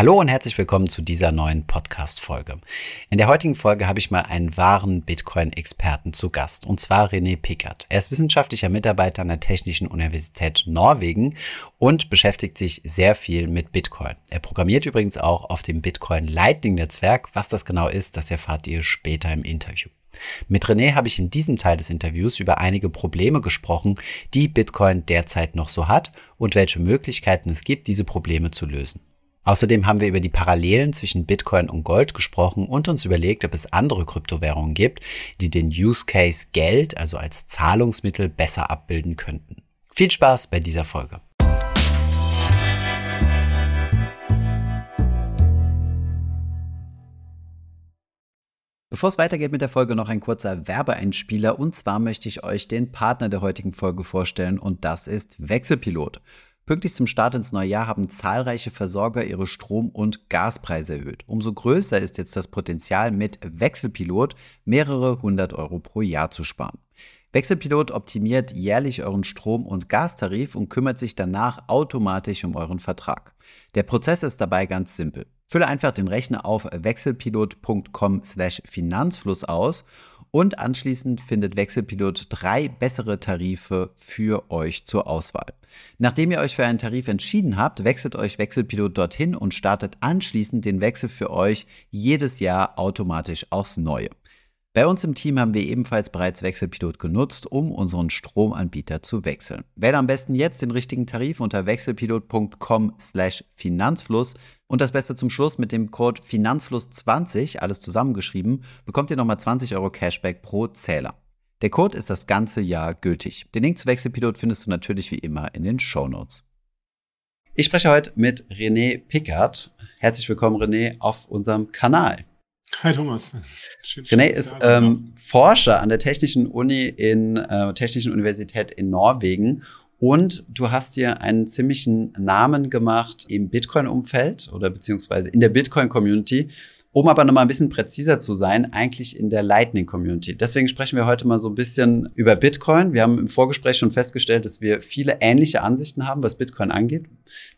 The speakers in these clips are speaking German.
Hallo und herzlich willkommen zu dieser neuen Podcast-Folge. In der heutigen Folge habe ich mal einen wahren Bitcoin-Experten zu Gast, und zwar René Pickert. Er ist wissenschaftlicher Mitarbeiter an der Technischen Universität Norwegen und beschäftigt sich sehr viel mit Bitcoin. Er programmiert übrigens auch auf dem Bitcoin Lightning-Netzwerk. Was das genau ist, das erfahrt ihr später im Interview. Mit René habe ich in diesem Teil des Interviews über einige Probleme gesprochen, die Bitcoin derzeit noch so hat und welche Möglichkeiten es gibt, diese Probleme zu lösen. Außerdem haben wir über die Parallelen zwischen Bitcoin und Gold gesprochen und uns überlegt, ob es andere Kryptowährungen gibt, die den Use Case Geld, also als Zahlungsmittel, besser abbilden könnten. Viel Spaß bei dieser Folge. Bevor es weitergeht mit der Folge, noch ein kurzer Werbeeinspieler. Und zwar möchte ich euch den Partner der heutigen Folge vorstellen und das ist Wechselpilot. Pünktlich zum Start ins neue Jahr haben zahlreiche Versorger ihre Strom- und Gaspreise erhöht. Umso größer ist jetzt das Potenzial, mit Wechselpilot mehrere hundert Euro pro Jahr zu sparen. Wechselpilot optimiert jährlich euren Strom- und Gastarif und kümmert sich danach automatisch um euren Vertrag. Der Prozess ist dabei ganz simpel. Fülle einfach den Rechner auf wechselpilot.com/finanzfluss aus und anschließend findet Wechselpilot drei bessere Tarife für euch zur Auswahl. Nachdem ihr euch für einen Tarif entschieden habt, wechselt euch Wechselpilot dorthin und startet anschließend den Wechsel für euch jedes Jahr automatisch aufs Neue. Bei uns im Team haben wir ebenfalls bereits Wechselpilot genutzt, um unseren Stromanbieter zu wechseln. Wähle am besten jetzt den richtigen Tarif unter wechselpilot.com/finanzfluss und das Beste zum Schluss mit dem Code Finanzfluss20, alles zusammengeschrieben, bekommt ihr nochmal 20 Euro Cashback pro Zähler. Der Code ist das ganze Jahr gültig. Den Link zu Wechselpilot findest du natürlich wie immer in den Show Notes. Ich spreche heute mit René Pickard. Herzlich willkommen, René, auf unserem Kanal. Hi Thomas. Schön, René ist ähm, Forscher an der Technischen Uni in äh, Technischen Universität in Norwegen und du hast dir einen ziemlichen Namen gemacht im Bitcoin-Umfeld oder beziehungsweise in der Bitcoin-Community. Um aber nochmal ein bisschen präziser zu sein, eigentlich in der Lightning Community. Deswegen sprechen wir heute mal so ein bisschen über Bitcoin. Wir haben im Vorgespräch schon festgestellt, dass wir viele ähnliche Ansichten haben, was Bitcoin angeht.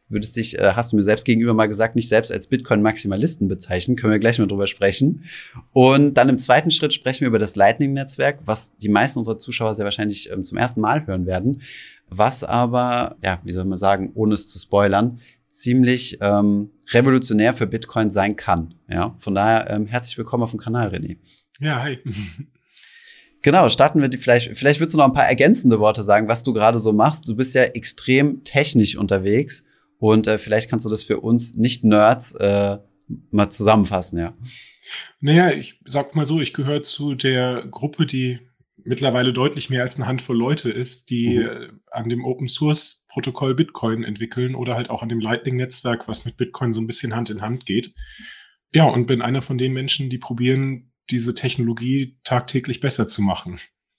Würdest dich, äh, hast du mir selbst gegenüber mal gesagt, nicht selbst als Bitcoin-Maximalisten bezeichnen. Können wir gleich mal drüber sprechen. Und dann im zweiten Schritt sprechen wir über das Lightning-Netzwerk, was die meisten unserer Zuschauer sehr wahrscheinlich ähm, zum ersten Mal hören werden. Was aber, ja, wie soll man sagen, ohne es zu spoilern, ziemlich ähm, revolutionär für Bitcoin sein kann. Ja, von daher ähm, herzlich willkommen auf dem Kanal, René. Ja, hi. Genau, starten wir die vielleicht, vielleicht würdest du noch ein paar ergänzende Worte sagen, was du gerade so machst. Du bist ja extrem technisch unterwegs und äh, vielleicht kannst du das für uns Nicht-Nerds äh, mal zusammenfassen, ja. Naja, ich sag mal so, ich gehöre zu der Gruppe, die mittlerweile deutlich mehr als eine Handvoll Leute ist, die mhm. Äh, an dem Open Source Protokoll Bitcoin entwickeln oder halt auch an dem Lightning Netzwerk, was mit Bitcoin so ein bisschen Hand in Hand geht. Ja, und bin einer von den Menschen, die probieren, diese Technologie tagtäglich besser zu machen.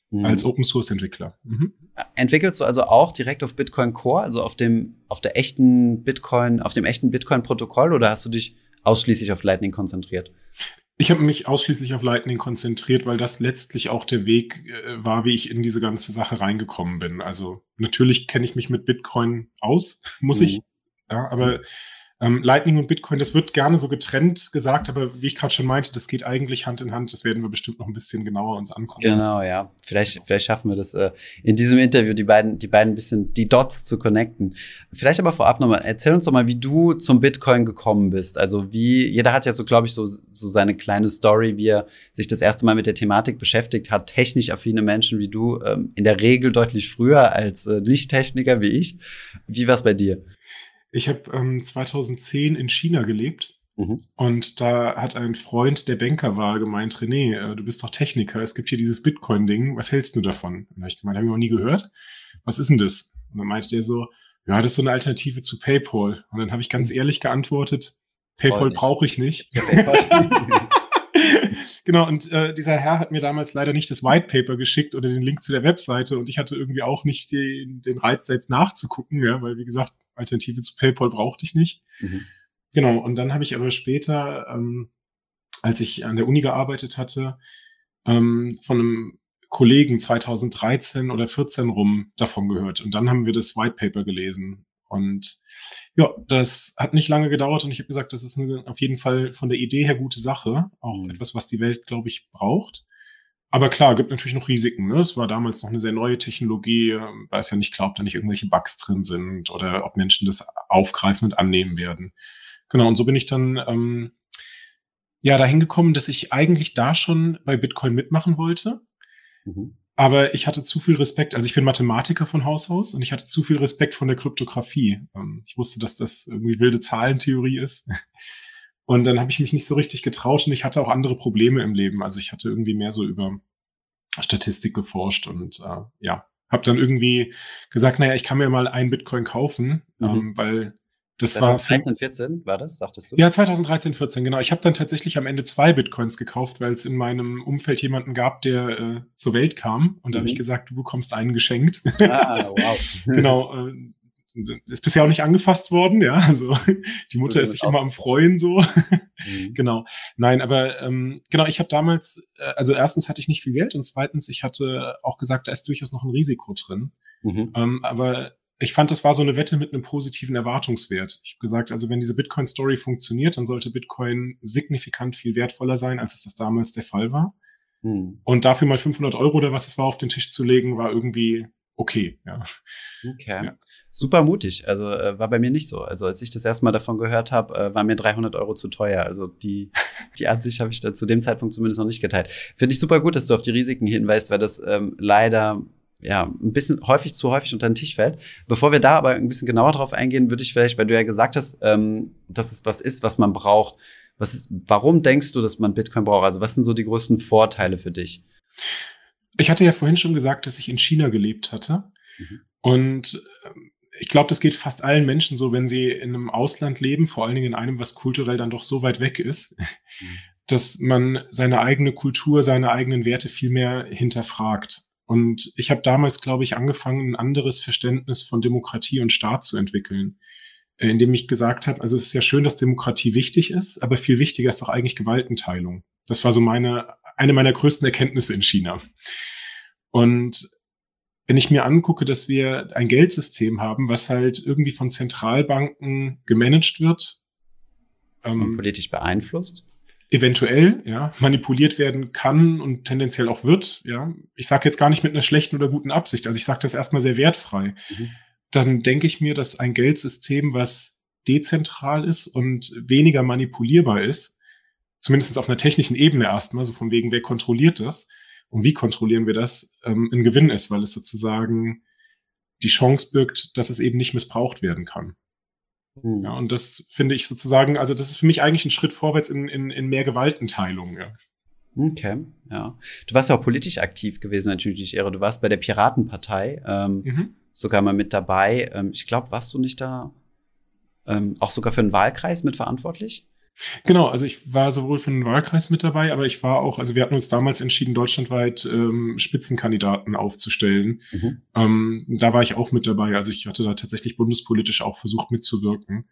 Mhm. Als Open Source Entwickler. Mhm. Entwickelst du also auch direkt auf Bitcoin Core, also auf dem, auf der echten Bitcoin, auf dem echten Bitcoin Protokoll oder hast du dich ausschließlich auf Lightning konzentriert? Ich habe mich ausschließlich auf Lightning konzentriert, weil das letztlich auch der Weg äh, war, wie ich in diese ganze Sache reingekommen bin. Also natürlich kenne ich mich mit Bitcoin aus, muss mhm. ich. Ja, aber ähm, Lightning und Bitcoin, das wird gerne so getrennt gesagt, aber wie ich gerade schon meinte, das geht eigentlich Hand in Hand. Das werden wir bestimmt noch ein bisschen genauer uns anschauen. Genau, ja. Vielleicht, vielleicht schaffen wir das äh, in diesem Interview, die beiden, die beiden ein bisschen die Dots zu connecten. Vielleicht aber vorab nochmal, erzähl uns doch mal, wie du zum Bitcoin gekommen bist. Also wie, jeder hat ja so, glaube ich, so, so seine kleine Story, wie er sich das erste Mal mit der Thematik beschäftigt hat. Technisch affine Menschen wie du, ähm, in der Regel deutlich früher als äh, Nicht-Techniker wie ich. Wie war es bei dir? Ich habe ähm, 2010 in China gelebt mhm. und da hat ein Freund, der Banker war, gemeint, René, äh, du bist doch Techniker, es gibt hier dieses Bitcoin-Ding, was hältst du davon? Und da habe ich gemeint, habe ich noch nie gehört. Was ist denn das? Und dann meinte der so, ja, das ist so eine Alternative zu PayPal. Und dann habe ich ganz mhm. ehrlich geantwortet, PayPal brauche ich nicht. genau, und äh, dieser Herr hat mir damals leider nicht das White Paper geschickt oder den Link zu der Webseite und ich hatte irgendwie auch nicht den, den Reiz, da jetzt nachzugucken, ja, weil wie gesagt, Alternative zu PayPal brauchte ich nicht. Mhm. Genau, und dann habe ich aber später, ähm, als ich an der Uni gearbeitet hatte, ähm, von einem Kollegen 2013 oder 14 rum davon gehört. Und dann haben wir das White Paper gelesen. Und ja, das hat nicht lange gedauert und ich habe gesagt, das ist eine, auf jeden Fall von der Idee her gute Sache. Auch mhm. etwas, was die Welt, glaube ich, braucht. Aber klar, gibt natürlich noch Risiken. Ne? Es war damals noch eine sehr neue Technologie. Ähm, weiß ja nicht, glaubt da nicht irgendwelche Bugs drin sind oder ob Menschen das aufgreifen und annehmen werden. Genau, und so bin ich dann ähm, ja dahin gekommen, dass ich eigentlich da schon bei Bitcoin mitmachen wollte. Mhm. Aber ich hatte zu viel Respekt, also ich bin Mathematiker von Haus aus und ich hatte zu viel Respekt von der Kryptographie. Ähm, ich wusste, dass das irgendwie wilde Zahlentheorie ist. Und dann habe ich mich nicht so richtig getraut und ich hatte auch andere Probleme im Leben. Also ich hatte irgendwie mehr so über Statistik geforscht und äh, ja, habe dann irgendwie gesagt, naja, ich kann mir mal einen Bitcoin kaufen, mhm. ähm, weil das 2013, war 2014 war das, sagtest du? Ja, 2013, 14, genau. Ich habe dann tatsächlich am Ende zwei Bitcoins gekauft, weil es in meinem Umfeld jemanden gab, der äh, zur Welt kam. Und da mhm. habe ich gesagt, du bekommst einen geschenkt. Ah, wow. genau. Äh, ist bisher auch nicht angefasst worden, ja. Also die Mutter ist sich immer am Freuen so. Mhm. genau. Nein, aber ähm, genau, ich habe damals, äh, also erstens hatte ich nicht viel Geld und zweitens, ich hatte auch gesagt, da ist durchaus noch ein Risiko drin. Mhm. Ähm, aber ich fand, das war so eine Wette mit einem positiven Erwartungswert. Ich habe gesagt, also wenn diese Bitcoin-Story funktioniert, dann sollte Bitcoin signifikant viel wertvoller sein, als es das damals der Fall war. Mhm. Und dafür mal 500 Euro oder was es war auf den Tisch zu legen, war irgendwie okay. Ja. Okay. Ja. Super mutig. Also äh, war bei mir nicht so. Also als ich das erste Mal davon gehört habe, äh, war mir 300 Euro zu teuer. Also die, die Ansicht habe ich da zu dem Zeitpunkt zumindest noch nicht geteilt. Finde ich super gut, dass du auf die Risiken hinweist, weil das ähm, leider ja, ein bisschen häufig zu häufig unter den Tisch fällt. Bevor wir da aber ein bisschen genauer drauf eingehen, würde ich vielleicht, weil du ja gesagt hast, ähm, dass es was ist, was man braucht. Was ist, warum denkst du, dass man Bitcoin braucht? Also was sind so die größten Vorteile für dich? Ich hatte ja vorhin schon gesagt, dass ich in China gelebt hatte. Mhm. Und ähm, ich glaube, das geht fast allen Menschen so, wenn sie in einem Ausland leben, vor allen Dingen in einem, was kulturell dann doch so weit weg ist, mhm. dass man seine eigene Kultur, seine eigenen Werte viel mehr hinterfragt. Und ich habe damals, glaube ich, angefangen, ein anderes Verständnis von Demokratie und Staat zu entwickeln, äh, indem ich gesagt habe, also es ist ja schön, dass Demokratie wichtig ist, aber viel wichtiger ist doch eigentlich Gewaltenteilung. Das war so meine eine meiner größten Erkenntnisse in China. Und wenn ich mir angucke, dass wir ein Geldsystem haben, was halt irgendwie von Zentralbanken gemanagt wird. Ähm, politisch beeinflusst. Eventuell, ja, manipuliert werden kann und tendenziell auch wird, ja. Ich sage jetzt gar nicht mit einer schlechten oder guten Absicht, also ich sage das erstmal sehr wertfrei. Mhm. Dann denke ich mir, dass ein Geldsystem, was dezentral ist und weniger manipulierbar ist, zumindest auf einer technischen Ebene erstmal, so von wegen, wer kontrolliert das und wie kontrollieren wir das, ähm, ein Gewinn ist, weil es sozusagen die Chance birgt, dass es eben nicht missbraucht werden kann. Mhm. Ja, und das finde ich sozusagen, also das ist für mich eigentlich ein Schritt vorwärts in, in, in mehr Gewaltenteilung. Ja. Okay, ja. Du warst ja auch politisch aktiv gewesen, natürlich, Ehre. Du warst bei der Piratenpartei ähm, mhm. sogar mal mit dabei. Ähm, ich glaube, warst du nicht da ähm, auch sogar für einen Wahlkreis mitverantwortlich? Genau, also ich war sowohl für den Wahlkreis mit dabei, aber ich war auch, also wir hatten uns damals entschieden, deutschlandweit ähm, Spitzenkandidaten aufzustellen. Mhm. Ähm, da war ich auch mit dabei. Also ich hatte da tatsächlich bundespolitisch auch versucht mitzuwirken.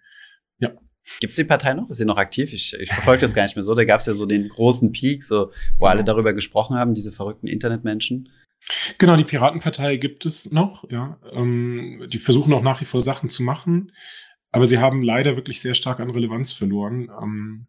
Ja. Gibt es die Partei noch? Ist sie noch aktiv? Ich, ich verfolge das gar nicht mehr so. Da gab es ja so den großen Peak, so, wo alle darüber gesprochen haben, diese verrückten Internetmenschen. Genau, die Piratenpartei gibt es noch, ja. Ähm, die versuchen auch nach wie vor Sachen zu machen. Aber sie haben leider wirklich sehr stark an Relevanz verloren. Ähm,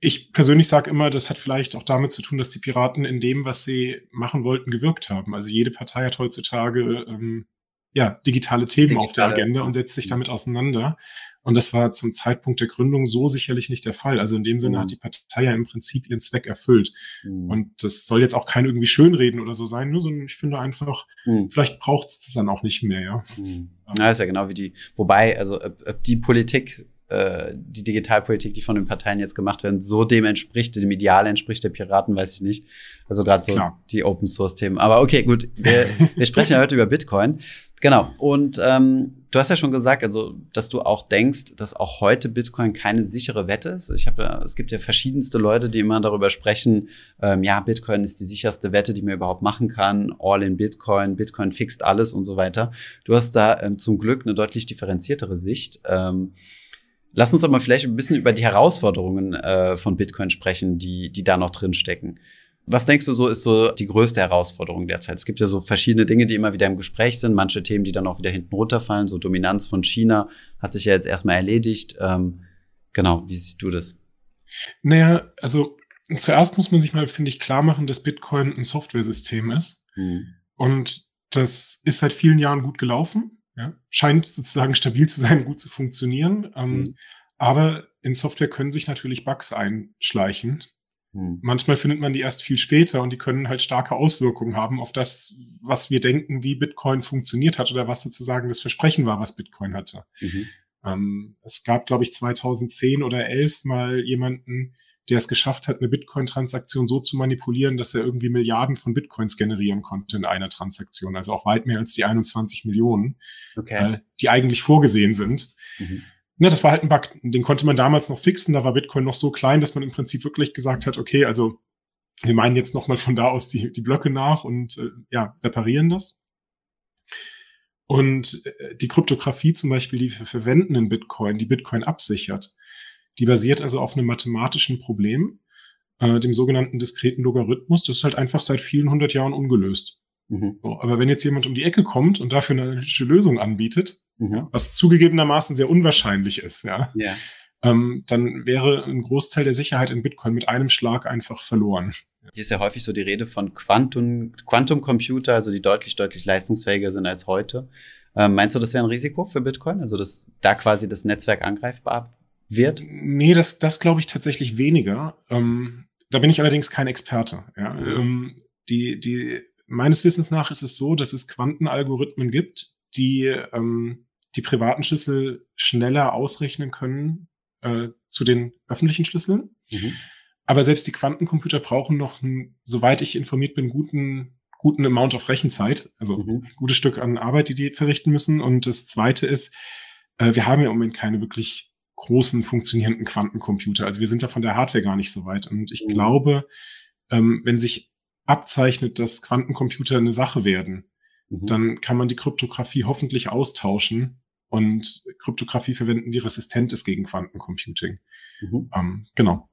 ich persönlich sage immer, das hat vielleicht auch damit zu tun, dass die Piraten in dem, was sie machen wollten, gewirkt haben. Also jede Partei hat heutzutage ähm, ja, digitale Themen digitale. auf der Agenda und setzt sich mhm. damit auseinander. Und das war zum Zeitpunkt der Gründung so sicherlich nicht der Fall. Also in dem Sinne mhm. hat die Partei ja im Prinzip ihren Zweck erfüllt. Mhm. Und das soll jetzt auch kein irgendwie Schönreden oder so sein, nur so, ich finde einfach, mhm. vielleicht braucht es das dann auch nicht mehr, ja. Mhm. Ja, ist ja genau wie die, wobei, also ob, ob die Politik äh, die Digitalpolitik, die von den Parteien jetzt gemacht werden, so dem entspricht, dem Ideal entspricht der Piraten, weiß ich nicht. Also gerade so Klar. die Open Source Themen. Aber okay, gut, wir, wir sprechen ja heute über Bitcoin. Genau. Und ähm, du hast ja schon gesagt, also, dass du auch denkst, dass auch heute Bitcoin keine sichere Wette ist. Ich habe, ja, es gibt ja verschiedenste Leute, die immer darüber sprechen, ähm, ja, Bitcoin ist die sicherste Wette, die man überhaupt machen kann. All in Bitcoin, Bitcoin fixt alles und so weiter. Du hast da ähm, zum Glück eine deutlich differenziertere Sicht. Ähm, lass uns doch mal vielleicht ein bisschen über die Herausforderungen äh, von Bitcoin sprechen, die, die da noch drin stecken. Was denkst du so ist so die größte Herausforderung derzeit? Es gibt ja so verschiedene Dinge, die immer wieder im Gespräch sind, manche Themen, die dann auch wieder hinten runterfallen. So Dominanz von China hat sich ja jetzt erstmal erledigt. Ähm, genau, wie siehst du das? Naja, also zuerst muss man sich mal, finde ich, klar machen, dass Bitcoin ein Softwaresystem ist. Mhm. Und das ist seit vielen Jahren gut gelaufen. Ja? Scheint sozusagen stabil zu sein, gut zu funktionieren. Ähm, mhm. Aber in Software können sich natürlich Bugs einschleichen. Hm. Manchmal findet man die erst viel später und die können halt starke Auswirkungen haben auf das, was wir denken, wie Bitcoin funktioniert hat oder was sozusagen das Versprechen war, was Bitcoin hatte. Mhm. Ähm, es gab, glaube ich, 2010 oder 11 mal jemanden, der es geschafft hat, eine Bitcoin-Transaktion so zu manipulieren, dass er irgendwie Milliarden von Bitcoins generieren konnte in einer Transaktion. Also auch weit mehr als die 21 Millionen, okay. äh, die eigentlich vorgesehen sind. Mhm ne, das war halt ein Bug. Den konnte man damals noch fixen. Da war Bitcoin noch so klein, dass man im Prinzip wirklich gesagt hat, okay, also wir meinen jetzt nochmal von da aus die, die Blöcke nach und äh, ja, reparieren das. Und äh, die Kryptographie zum Beispiel, die wir verwenden in Bitcoin, die Bitcoin absichert, die basiert also auf einem mathematischen Problem, äh, dem sogenannten diskreten Logarithmus. Das ist halt einfach seit vielen hundert Jahren ungelöst. Mhm. So, aber wenn jetzt jemand um die Ecke kommt und dafür eine analytische Lösung anbietet, mhm. was zugegebenermaßen sehr unwahrscheinlich ist, ja, ja. Ähm, dann wäre ein Großteil der Sicherheit in Bitcoin mit einem Schlag einfach verloren. Hier ist ja häufig so die Rede von Quantum, Quantum Computer, also die deutlich, deutlich leistungsfähiger sind als heute. Ähm, meinst du, das wäre ein Risiko für Bitcoin? Also, dass da quasi das Netzwerk angreifbar wird? Nee, das, das glaube ich tatsächlich weniger. Ähm, da bin ich allerdings kein Experte. Ja. Mhm. Ähm, die, die meines Wissens nach ist es so, dass es Quantenalgorithmen gibt, die ähm, die privaten Schlüssel schneller ausrechnen können äh, zu den öffentlichen Schlüsseln. Mhm. Aber selbst die Quantencomputer brauchen noch, einen, soweit ich informiert bin, guten, guten Amount of Rechenzeit, also mhm. ein gutes Stück an Arbeit, die die verrichten müssen. Und das Zweite ist, äh, wir haben ja im Moment keine wirklich großen funktionierenden Quantencomputer. Also wir sind da von der Hardware gar nicht so weit. Und ich mhm. glaube, ähm, wenn sich abzeichnet, dass Quantencomputer eine Sache werden, mhm. dann kann man die Kryptographie hoffentlich austauschen und Kryptographie verwenden, die resistent ist gegen Quantencomputing. Mhm. Ähm, genau.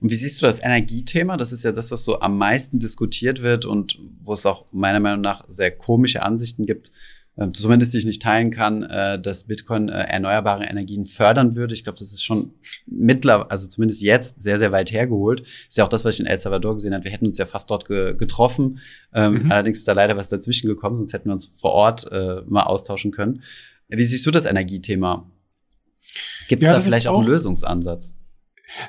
Und wie siehst du das Energiethema? Das ist ja das, was so am meisten diskutiert wird und wo es auch meiner Meinung nach sehr komische Ansichten gibt. Äh, zumindest die ich nicht teilen kann, äh, dass Bitcoin äh, erneuerbare Energien fördern würde. Ich glaube, das ist schon mittlerweile, also zumindest jetzt, sehr, sehr weit hergeholt. Ist ja auch das, was ich in El Salvador gesehen habe. Wir hätten uns ja fast dort ge getroffen. Ähm, mhm. Allerdings ist da leider was dazwischen gekommen, sonst hätten wir uns vor Ort äh, mal austauschen können. Wie siehst du das Energiethema? Gibt es ja, da vielleicht auch einen Lösungsansatz?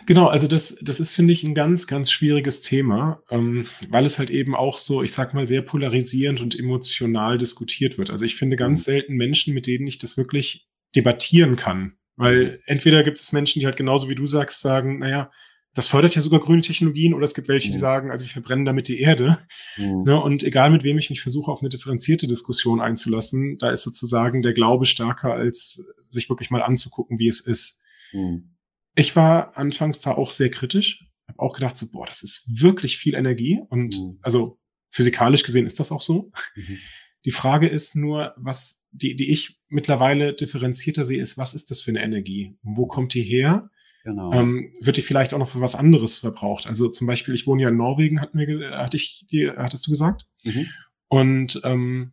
Genau, also das, das ist, finde ich, ein ganz, ganz schwieriges Thema, ähm, weil es halt eben auch so, ich sag mal, sehr polarisierend und emotional diskutiert wird. Also ich finde ganz mhm. selten Menschen, mit denen ich das wirklich debattieren kann. Weil entweder gibt es Menschen, die halt genauso wie du sagst, sagen, naja, das fördert ja sogar grüne Technologien, oder es gibt welche, die mhm. sagen, also wir verbrennen damit die Erde. Mhm. Ne, und egal mit wem ich mich versuche, auf eine differenzierte Diskussion einzulassen, da ist sozusagen der Glaube stärker, als sich wirklich mal anzugucken, wie es ist. Mhm. Ich war anfangs da auch sehr kritisch, habe auch gedacht so, boah, das ist wirklich viel Energie und mhm. also physikalisch gesehen ist das auch so. Mhm. Die Frage ist nur, was die, die ich mittlerweile differenzierter sehe, ist, was ist das für eine Energie? Wo kommt die her? Genau. Ähm, wird die vielleicht auch noch für was anderes verbraucht? Also zum Beispiel, ich wohne ja in Norwegen, hatten wir, hatte ich, die, hattest du gesagt? Mhm. Und ähm,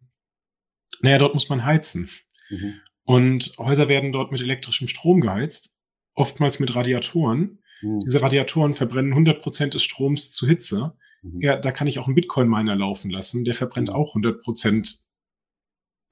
naja, dort muss man heizen. Mhm. Und Häuser werden dort mit elektrischem Strom geheizt oftmals mit Radiatoren. Mhm. Diese Radiatoren verbrennen 100 Prozent des Stroms zu Hitze. Mhm. Ja, da kann ich auch einen Bitcoin-Miner laufen lassen. Der verbrennt auch 100 Prozent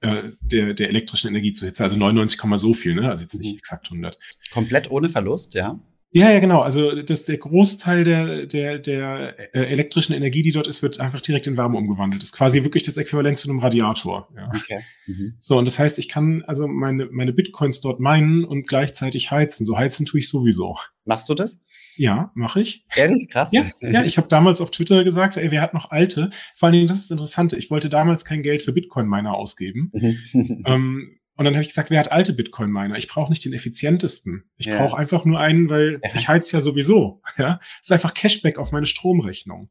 äh, der, der elektrischen Energie zu Hitze. Also 99, so viel, ne? Also jetzt nicht mhm. exakt 100. Komplett ohne Verlust, ja? Ja, ja, genau. Also das, der Großteil der, der, der äh, elektrischen Energie, die dort ist, wird einfach direkt in Wärme umgewandelt. Das ist quasi wirklich das Äquivalent zu einem Radiator. Ja. Okay. Mhm. So, und das heißt, ich kann also meine, meine Bitcoins dort meinen und gleichzeitig heizen. So heizen tue ich sowieso. Machst du das? Ja, mache ich. Ehrlich? Krass. Ja, ja ich habe damals auf Twitter gesagt, ey, wer hat noch alte? Vor allen Dingen, das ist das Interessante, ich wollte damals kein Geld für Bitcoin-Miner ausgeben. Mhm. ähm, und dann habe ich gesagt, wer hat alte Bitcoin-Miner? Ich brauche nicht den effizientesten. Ich ja. brauche einfach nur einen, weil ich heiz ja sowieso. Ja, es ist einfach Cashback auf meine Stromrechnung.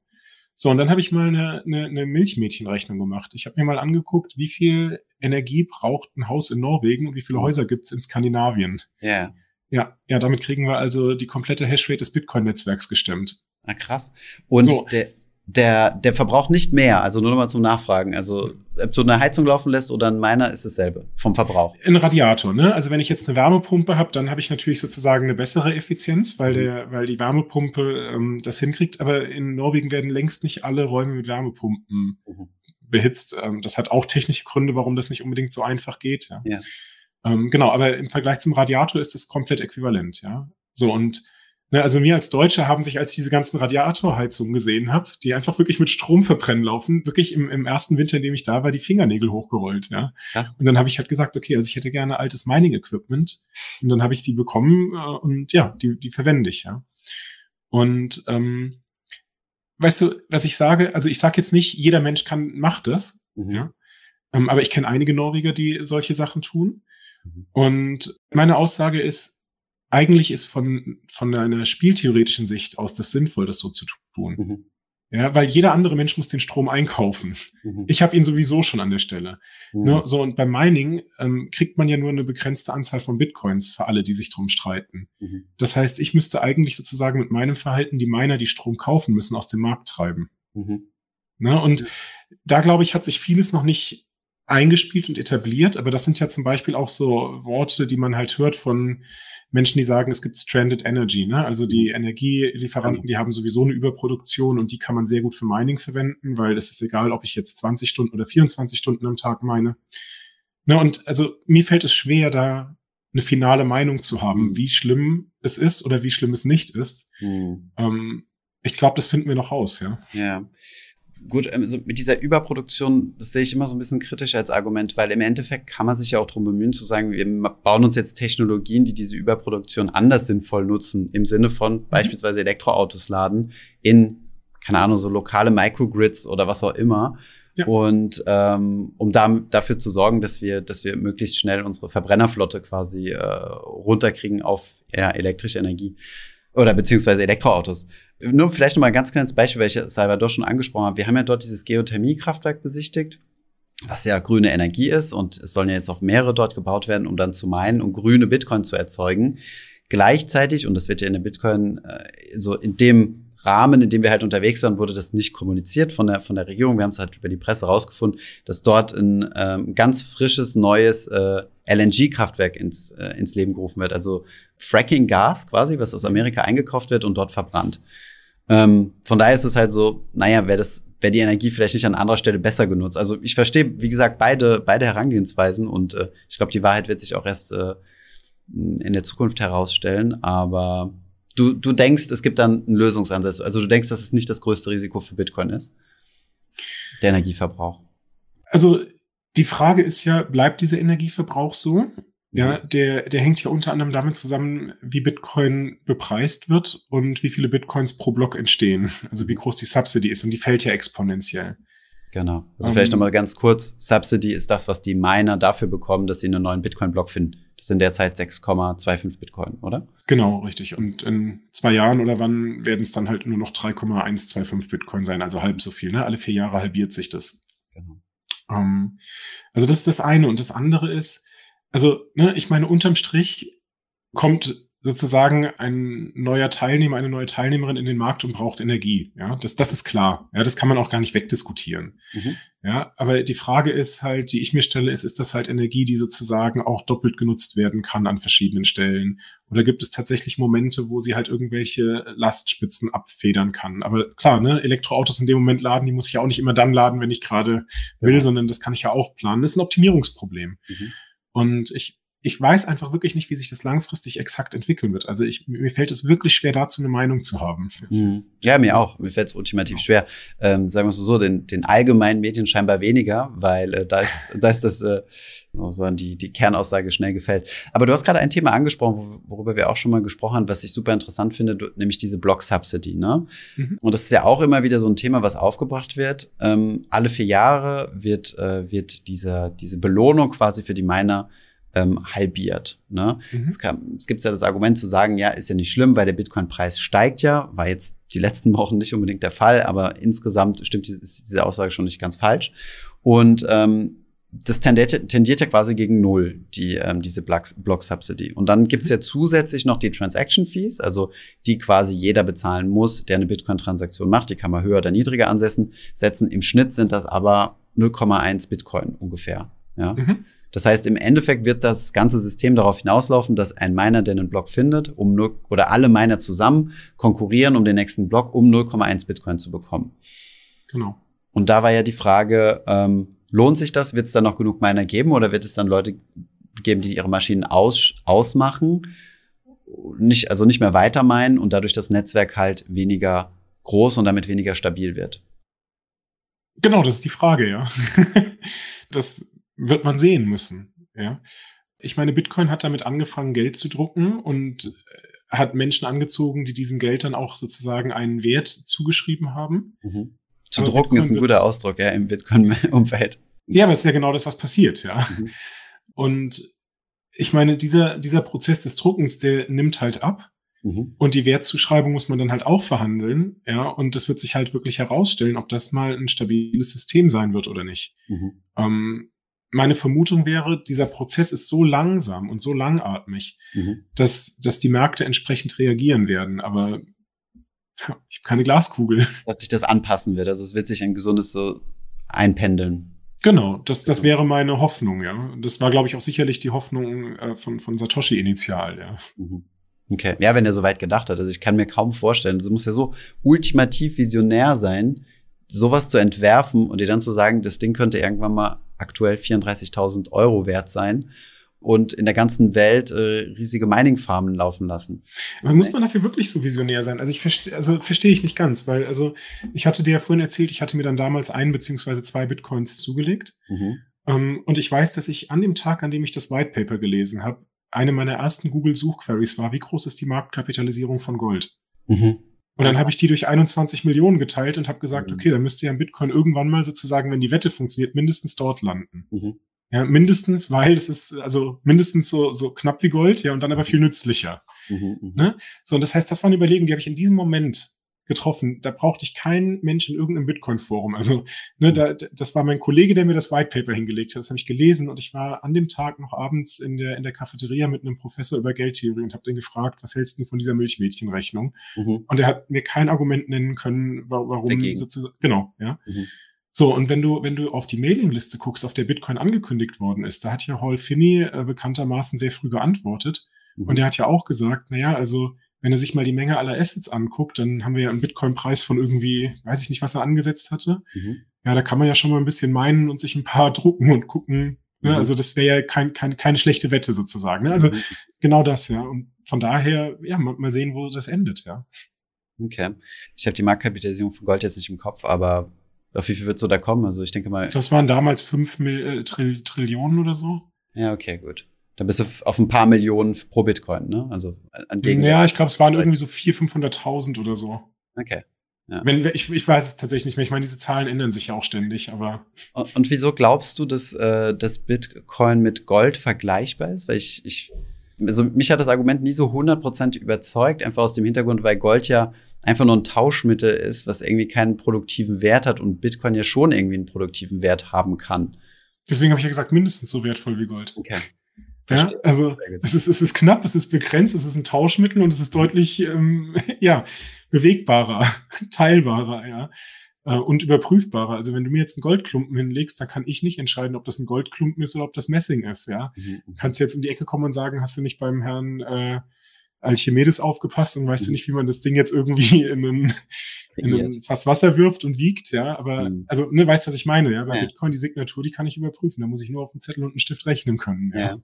So, und dann habe ich mal eine, eine, eine Milchmädchenrechnung gemacht. Ich habe mir mal angeguckt, wie viel Energie braucht ein Haus in Norwegen und wie viele Häuser gibt's in Skandinavien. Ja. Ja, ja, damit kriegen wir also die komplette Hashrate des Bitcoin-Netzwerks gestemmt. Ah, krass. Und so. der, der, der verbraucht nicht mehr, also nur nochmal zum Nachfragen. Also, ob du eine Heizung laufen lässt oder ein Miner, ist dasselbe vom Verbrauch. Ein Radiator, ne? Also, wenn ich jetzt eine Wärmepumpe habe, dann habe ich natürlich sozusagen eine bessere Effizienz, weil, der, weil die Wärmepumpe ähm, das hinkriegt. Aber in Norwegen werden längst nicht alle Räume mit Wärmepumpen mhm. behitzt. Ähm, das hat auch technische Gründe, warum das nicht unbedingt so einfach geht. Ja. ja. Ähm, genau, aber im Vergleich zum Radiator ist es komplett äquivalent, ja. So, und Ne, also wir als Deutsche haben sich, als ich diese ganzen Radiatorheizungen gesehen habe, die einfach wirklich mit Strom verbrennen laufen, wirklich im, im ersten Winter, in dem ich da war, die Fingernägel hochgerollt. Ja. Krass. Und dann habe ich halt gesagt, okay, also ich hätte gerne altes Mining-Equipment. Und dann habe ich die bekommen äh, und ja, die, die verwende ich, ja. Und ähm, weißt du, was ich sage? Also ich sage jetzt nicht, jeder Mensch kann, macht das, mhm. ja. Ähm, aber ich kenne einige Norweger, die solche Sachen tun. Mhm. Und meine Aussage ist, eigentlich ist von, von einer spieltheoretischen Sicht aus das sinnvoll, das so zu tun. Mhm. Ja, weil jeder andere Mensch muss den Strom einkaufen. Mhm. Ich habe ihn sowieso schon an der Stelle. Mhm. Ne, so, und beim Mining ähm, kriegt man ja nur eine begrenzte Anzahl von Bitcoins für alle, die sich drum streiten. Mhm. Das heißt, ich müsste eigentlich sozusagen mit meinem Verhalten die Miner, die Strom kaufen müssen, aus dem Markt treiben. Mhm. Ne, und da, glaube ich, hat sich vieles noch nicht eingespielt und etabliert, aber das sind ja zum Beispiel auch so Worte, die man halt hört von Menschen, die sagen, es gibt Stranded Energy, ne? Also die mhm. Energielieferanten, die haben sowieso eine Überproduktion und die kann man sehr gut für Mining verwenden, weil es ist egal, ob ich jetzt 20 Stunden oder 24 Stunden am Tag meine. Ne? Und also mir fällt es schwer, da eine finale Meinung zu haben, mhm. wie schlimm es ist oder wie schlimm es nicht ist. Mhm. Ähm, ich glaube, das finden wir noch raus, ja. Ja gut, also mit dieser Überproduktion, das sehe ich immer so ein bisschen kritisch als Argument, weil im Endeffekt kann man sich ja auch darum bemühen zu sagen, wir bauen uns jetzt Technologien, die diese Überproduktion anders sinnvoll nutzen, im Sinne von mhm. beispielsweise Elektroautos laden in, keine Ahnung, so lokale Microgrids oder was auch immer. Ja. Und ähm, um da, dafür zu sorgen, dass wir, dass wir möglichst schnell unsere Verbrennerflotte quasi äh, runterkriegen auf ja, elektrische Energie oder beziehungsweise Elektroautos. Nur vielleicht noch mal ein ganz kleines Beispiel, welches Salvador schon angesprochen hat. Wir haben ja dort dieses Geothermiekraftwerk besichtigt, was ja grüne Energie ist und es sollen ja jetzt auch mehrere dort gebaut werden, um dann zu meinen und grüne Bitcoin zu erzeugen. Gleichzeitig, und das wird ja in der Bitcoin äh, so in dem Rahmen, in dem wir halt unterwegs waren, wurde das nicht kommuniziert von der, von der Regierung. Wir haben es halt über die Presse rausgefunden, dass dort ein ähm, ganz frisches, neues äh, LNG-Kraftwerk ins, äh, ins Leben gerufen wird. Also Fracking-Gas quasi, was aus Amerika eingekauft wird und dort verbrannt. Ähm, von daher ist es halt so, naja, wäre das wäre die Energie vielleicht nicht an anderer Stelle besser genutzt. Also ich verstehe, wie gesagt, beide, beide Herangehensweisen und äh, ich glaube, die Wahrheit wird sich auch erst äh, in der Zukunft herausstellen. Aber du, du denkst, es gibt dann einen Lösungsansatz. Also du denkst, dass es nicht das größte Risiko für Bitcoin ist. Der Energieverbrauch. Also die Frage ist ja, bleibt dieser Energieverbrauch so? Ja, mhm. der, der hängt ja unter anderem damit zusammen, wie Bitcoin bepreist wird und wie viele Bitcoins pro Block entstehen. Also wie groß die Subsidy ist und die fällt ja exponentiell. Genau. Also um, vielleicht ähm. nochmal ganz kurz. Subsidy ist das, was die Miner dafür bekommen, dass sie einen neuen Bitcoin-Block finden. Das sind derzeit 6,25 Bitcoin, oder? Genau, richtig. Und in zwei Jahren oder wann werden es dann halt nur noch 3,125 Bitcoin sein, also halb so viel. Ne? Alle vier Jahre halbiert sich das. Genau. Ähm, also das ist das eine. Und das andere ist, also, ne, ich meine, unterm Strich kommt sozusagen ein neuer Teilnehmer, eine neue Teilnehmerin in den Markt und braucht Energie. Ja, das, das ist klar. Ja, das kann man auch gar nicht wegdiskutieren. Mhm. Ja, aber die Frage ist halt, die ich mir stelle, ist, ist das halt Energie, die sozusagen auch doppelt genutzt werden kann an verschiedenen Stellen? Oder gibt es tatsächlich Momente, wo sie halt irgendwelche Lastspitzen abfedern kann? Aber klar, ne, Elektroautos in dem Moment laden, die muss ich ja auch nicht immer dann laden, wenn ich gerade will, ja. sondern das kann ich ja auch planen. Das ist ein Optimierungsproblem. Mhm. Und ich ich weiß einfach wirklich nicht, wie sich das langfristig exakt entwickeln wird. Also ich, mir fällt es wirklich schwer, dazu eine Meinung zu haben. Mhm. Ja, mir auch. Mir fällt es ultimativ schwer. Ähm, sagen wir es so, den, den allgemeinen Medien scheinbar weniger, weil äh, da, ist, da ist das, äh, so die, die Kernaussage schnell gefällt. Aber du hast gerade ein Thema angesprochen, worüber wir auch schon mal gesprochen haben, was ich super interessant finde, nämlich diese Block-Subsidy. Ne? Mhm. Und das ist ja auch immer wieder so ein Thema, was aufgebracht wird. Ähm, alle vier Jahre wird, äh, wird diese, diese Belohnung quasi für die Miner ähm, halbiert. Ne? Mhm. Es, kann, es gibt ja das Argument zu sagen, ja, ist ja nicht schlimm, weil der Bitcoin-Preis steigt ja, war jetzt die letzten Wochen nicht unbedingt der Fall, aber insgesamt stimmt diese, ist diese Aussage schon nicht ganz falsch. Und ähm, das tendiert, tendiert ja quasi gegen Null, die, ähm, diese Block-Subsidy. Und dann gibt's ja zusätzlich noch die Transaction-Fees, also die quasi jeder bezahlen muss, der eine Bitcoin-Transaktion macht. Die kann man höher oder niedriger ansetzen. Setzen. Im Schnitt sind das aber 0,1 Bitcoin ungefähr. Ja? Mhm. Das heißt, im Endeffekt wird das ganze System darauf hinauslaufen, dass ein Miner, der einen Block findet, um 0, oder alle Miner zusammen konkurrieren um den nächsten Block, um 0,1 Bitcoin zu bekommen. Genau. Und da war ja die Frage, ähm, lohnt sich das? Wird es dann noch genug Miner geben oder wird es dann Leute geben, die ihre Maschinen aus, ausmachen, nicht, also nicht mehr weiter meinen und dadurch das Netzwerk halt weniger groß und damit weniger stabil wird? Genau, das ist die Frage, ja. das wird man sehen müssen, ja. Ich meine, Bitcoin hat damit angefangen, Geld zu drucken und äh, hat Menschen angezogen, die diesem Geld dann auch sozusagen einen Wert zugeschrieben haben. Mhm. Zu aber drucken Bitcoin ist ein guter Ausdruck, ja, im Bitcoin-Umfeld. Ja, aber es ist ja genau das, was passiert, ja. Mhm. Und ich meine, dieser, dieser Prozess des Druckens, der nimmt halt ab. Mhm. Und die Wertzuschreibung muss man dann halt auch verhandeln, ja. Und das wird sich halt wirklich herausstellen, ob das mal ein stabiles System sein wird oder nicht. Mhm. Ähm, meine Vermutung wäre, dieser Prozess ist so langsam und so langatmig, mhm. dass, dass die Märkte entsprechend reagieren werden. Aber ich habe keine Glaskugel. Dass sich das anpassen wird. Also es wird sich ein gesundes so einpendeln. Genau, das, das wäre meine Hoffnung, ja. Das war, glaube ich, auch sicherlich die Hoffnung äh, von, von Satoshi initial, ja. Mhm. Okay, ja, wenn er so weit gedacht hat. Also ich kann mir kaum vorstellen, das muss ja so ultimativ visionär sein, sowas zu entwerfen und dir dann zu sagen, das Ding könnte irgendwann mal aktuell 34.000 Euro wert sein und in der ganzen Welt äh, riesige Mining-Farmen laufen lassen. Aber muss man dafür wirklich so visionär sein? Also ich verstehe, also verstehe ich nicht ganz, weil also ich hatte dir ja vorhin erzählt, ich hatte mir dann damals ein beziehungsweise zwei Bitcoins zugelegt. Mhm. Um, ähm, und ich weiß, dass ich an dem Tag, an dem ich das White Paper gelesen habe, eine meiner ersten Google-Suchqueries war, wie groß ist die Marktkapitalisierung von Gold? Mhm. Und dann habe ich die durch 21 Millionen geteilt und habe gesagt, mhm. okay, dann müsste ja ein Bitcoin irgendwann mal sozusagen, wenn die Wette funktioniert, mindestens dort landen. Mhm. Ja, mindestens, weil es ist also mindestens so, so knapp wie Gold, ja, und dann aber viel nützlicher. Mhm, mhm, ne? So, und das heißt, das waren Überlegungen, die habe ich in diesem Moment getroffen. Da brauchte ich keinen Menschen in irgendeinem Bitcoin-Forum. Also, ne, da, das war mein Kollege, der mir das White Paper hingelegt hat. Das habe ich gelesen und ich war an dem Tag noch abends in der, in der Cafeteria mit einem Professor über Geldtheorie und habe den gefragt, was hältst du von dieser Milchmädchenrechnung? Mhm. Und er hat mir kein Argument nennen können, warum sozusagen, genau, ja. Mhm. So, und wenn du, wenn du auf die Mailingliste guckst, auf der Bitcoin angekündigt worden ist, da hat ja Hall Finney äh, bekanntermaßen sehr früh geantwortet. Mhm. Und er hat ja auch gesagt, naja, also wenn er sich mal die Menge aller Assets anguckt, dann haben wir ja einen Bitcoin-Preis von irgendwie, weiß ich nicht, was er angesetzt hatte. Mhm. Ja, da kann man ja schon mal ein bisschen meinen und sich ein paar drucken und gucken. Ne? Mhm. Also das wäre ja kein, kein, keine schlechte Wette sozusagen. Ne? Also mhm. genau das, ja. Und von daher, ja, mal, mal sehen, wo das endet, ja. Okay. Ich habe die Marktkapitalisierung von Gold jetzt nicht im Kopf, aber auf wie viel wird so da kommen? Also ich denke mal. Das waren damals fünf Mil äh, Trill Trillionen oder so. Ja, okay, gut. Da bist du auf ein paar Millionen pro Bitcoin, ne? Also an Gegenwert. Ja, ich glaube, es waren irgendwie so 400.000, 500.000 oder so. Okay. Ja. Wenn, ich, ich weiß es tatsächlich nicht mehr. Ich meine, diese Zahlen ändern sich ja auch ständig, aber. Und, und wieso glaubst du, dass äh, das Bitcoin mit Gold vergleichbar ist? Weil ich, ich also mich hat das Argument nie so 100% überzeugt, einfach aus dem Hintergrund, weil Gold ja einfach nur ein Tauschmittel ist, was irgendwie keinen produktiven Wert hat und Bitcoin ja schon irgendwie einen produktiven Wert haben kann. Deswegen habe ich ja gesagt, mindestens so wertvoll wie Gold. Okay. Ja, also es ist, es ist knapp, es ist begrenzt, es ist ein Tauschmittel und es ist deutlich ähm, ja, bewegbarer, teilbarer, ja äh, und überprüfbarer. Also wenn du mir jetzt einen Goldklumpen hinlegst, dann kann ich nicht entscheiden, ob das ein Goldklumpen ist oder ob das Messing ist. Ja, mhm. mhm. kannst jetzt um die Ecke kommen und sagen, hast du nicht beim Herrn äh, Alchimedes aufgepasst und weißt mhm. du nicht, wie man das Ding jetzt irgendwie in ein, in ein Fass Wasser wirft und wiegt, ja, aber mhm. also ne, weißt du, was ich meine, ja, bei ja. Bitcoin die Signatur, die kann ich überprüfen, da muss ich nur auf einen Zettel und einen Stift rechnen können, ja. ja.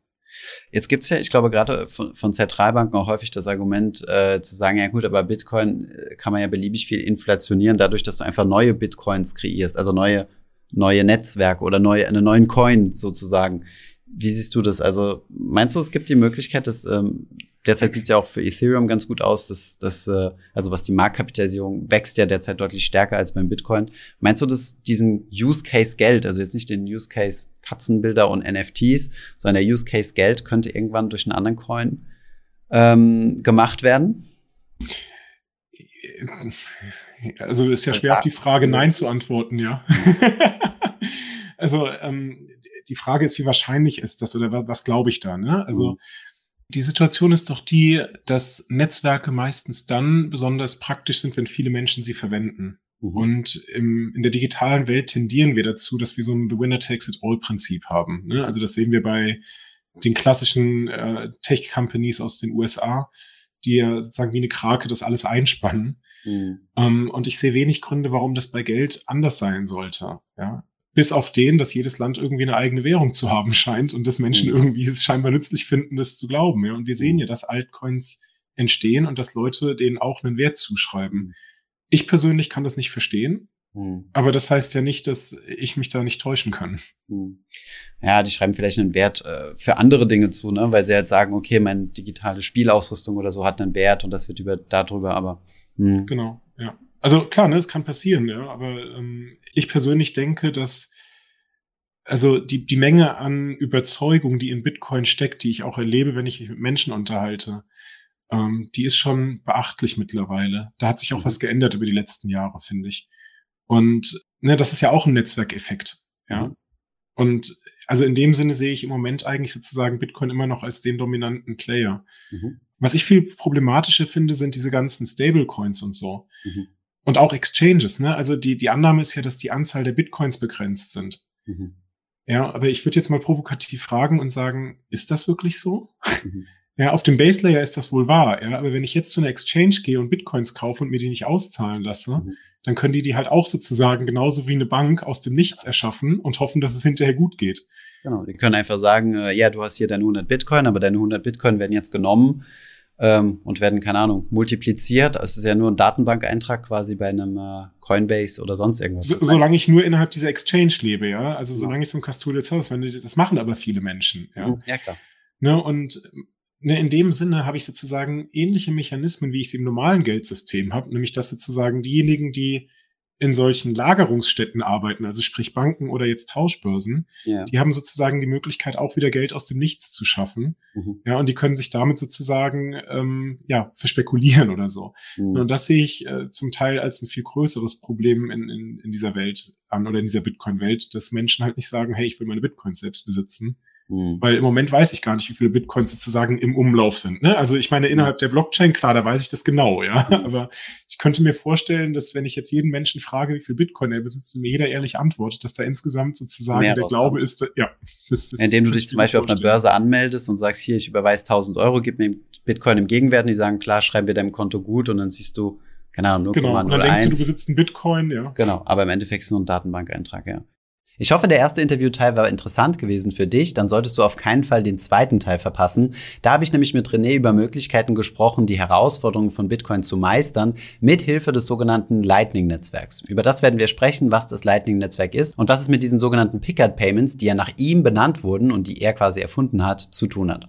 Jetzt gibt's ja, ich glaube, gerade von, von Zentralbanken auch häufig das Argument äh, zu sagen, ja gut, aber Bitcoin äh, kann man ja beliebig viel inflationieren, dadurch, dass du einfach neue Bitcoins kreierst, also neue, neue Netzwerke oder neue, einen neuen Coin sozusagen. Wie siehst du das? Also meinst du, es gibt die Möglichkeit, dass ähm, derzeit sieht es ja auch für Ethereum ganz gut aus, dass, dass äh, also was die Marktkapitalisierung wächst ja derzeit deutlich stärker als beim Bitcoin. Meinst du, dass diesen Use Case Geld, also jetzt nicht den Use Case Katzenbilder und NFTs, sondern der Use Case Geld könnte irgendwann durch einen anderen Coin ähm, gemacht werden? Also ist ja schwer auf die Frage Nein zu antworten, ja. also ähm, die Frage ist, wie wahrscheinlich ist das oder was, glaube ich da? Ne? Also mhm. Die Situation ist doch die, dass Netzwerke meistens dann besonders praktisch sind, wenn viele Menschen sie verwenden. Mhm. Und im, in der digitalen Welt tendieren wir dazu, dass wir so ein The Winner Takes It All Prinzip haben. Ne? Also das sehen wir bei den klassischen äh, Tech-Companies aus den USA, die ja sozusagen wie eine Krake das alles einspannen. Mhm. Ähm, und ich sehe wenig Gründe, warum das bei Geld anders sein sollte. Ja? Bis auf den, dass jedes Land irgendwie eine eigene Währung zu haben scheint und dass Menschen mhm. irgendwie es scheinbar nützlich finden, das zu glauben. Ja? Und wir sehen ja, dass Altcoins entstehen und dass Leute denen auch einen Wert zuschreiben. Mhm. Ich persönlich kann das nicht verstehen. Hm. Aber das heißt ja nicht, dass ich mich da nicht täuschen kann. Hm. Ja, die schreiben vielleicht einen Wert äh, für andere Dinge zu, ne? weil sie halt sagen, okay, meine digitale Spielausrüstung oder so hat einen Wert und das wird über darüber, aber. Hm. Genau, ja. Also klar, ne, es kann passieren, ja, aber ähm, ich persönlich denke, dass also die, die Menge an Überzeugung, die in Bitcoin steckt, die ich auch erlebe, wenn ich mich mit Menschen unterhalte, ähm, die ist schon beachtlich mittlerweile. Da hat sich auch mhm. was geändert über die letzten Jahre, finde ich. Und ne, das ist ja auch ein Netzwerkeffekt. Ja. Mhm. Und also in dem Sinne sehe ich im Moment eigentlich sozusagen Bitcoin immer noch als den dominanten Player. Mhm. Was ich viel problematischer finde, sind diese ganzen Stablecoins und so. Mhm. Und auch Exchanges, ne? Also die, die Annahme ist ja, dass die Anzahl der Bitcoins begrenzt sind. Mhm. Ja, aber ich würde jetzt mal provokativ fragen und sagen, ist das wirklich so? Mhm. Ja, auf dem Base Layer ist das wohl wahr, ja, aber wenn ich jetzt zu einer Exchange gehe und Bitcoins kaufe und mir die nicht auszahlen lasse, mhm dann können die die halt auch sozusagen genauso wie eine Bank aus dem Nichts erschaffen und hoffen, dass es hinterher gut geht. Genau, die können einfach sagen, äh, ja, du hast hier deine 100 Bitcoin, aber deine 100 Bitcoin werden jetzt genommen ähm, und werden, keine Ahnung, multipliziert. Also es ist ja nur ein Datenbankeintrag quasi bei einem äh, Coinbase oder sonst irgendwas. So, solange ich nur innerhalb dieser Exchange lebe, ja. Also solange ich so ein Custodial Service, wenn das machen aber viele Menschen, ja. Mhm, ja, klar. Ne, und ne, in dem Sinne habe ich sozusagen ähnliche Mechanismen, wie ich sie im normalen Geldsystem habe, nämlich dass sozusagen diejenigen, die in solchen Lagerungsstätten arbeiten, also sprich Banken oder jetzt Tauschbörsen, ja. die haben sozusagen die Möglichkeit, auch wieder Geld aus dem Nichts zu schaffen. Mhm. Ja, und die können sich damit sozusagen ähm, ja verspekulieren oder so. Mhm. Und das sehe ich äh, zum Teil als ein viel größeres Problem in, in, in dieser Welt an oder in dieser Bitcoin-Welt, dass Menschen halt nicht sagen, hey, ich will meine Bitcoins selbst besitzen, Mhm. Weil im Moment weiß ich gar nicht, wie viele Bitcoins sozusagen im Umlauf sind. Ne? Also ich meine, innerhalb der Blockchain, klar, da weiß ich das genau, ja. Mhm. Aber ich könnte mir vorstellen, dass wenn ich jetzt jeden Menschen frage, wie viel Bitcoin er besitzt, mir jeder ehrlich antwortet, dass da insgesamt sozusagen Mehr der Glaube ist, ja. Das, das Indem du dich zum Beispiel auf einer Börse anmeldest und sagst, hier, ich überweise 1000 Euro, gib mir Bitcoin im Gegenwert und die sagen, klar, schreiben wir deinem Konto gut und dann siehst du, keine Ahnung, 0,01. Genau, und dann denkst du, du besitzt einen Bitcoin, ja. Genau, aber im Endeffekt ist es nur ein Datenbankeintrag, ja. Ich hoffe, der erste Interviewteil war interessant gewesen für dich. Dann solltest du auf keinen Fall den zweiten Teil verpassen. Da habe ich nämlich mit René über Möglichkeiten gesprochen, die Herausforderungen von Bitcoin zu meistern, mit Hilfe des sogenannten Lightning-Netzwerks. Über das werden wir sprechen, was das Lightning-Netzwerk ist und was es mit diesen sogenannten Pickard-Payments, die ja nach ihm benannt wurden und die er quasi erfunden hat, zu tun hat.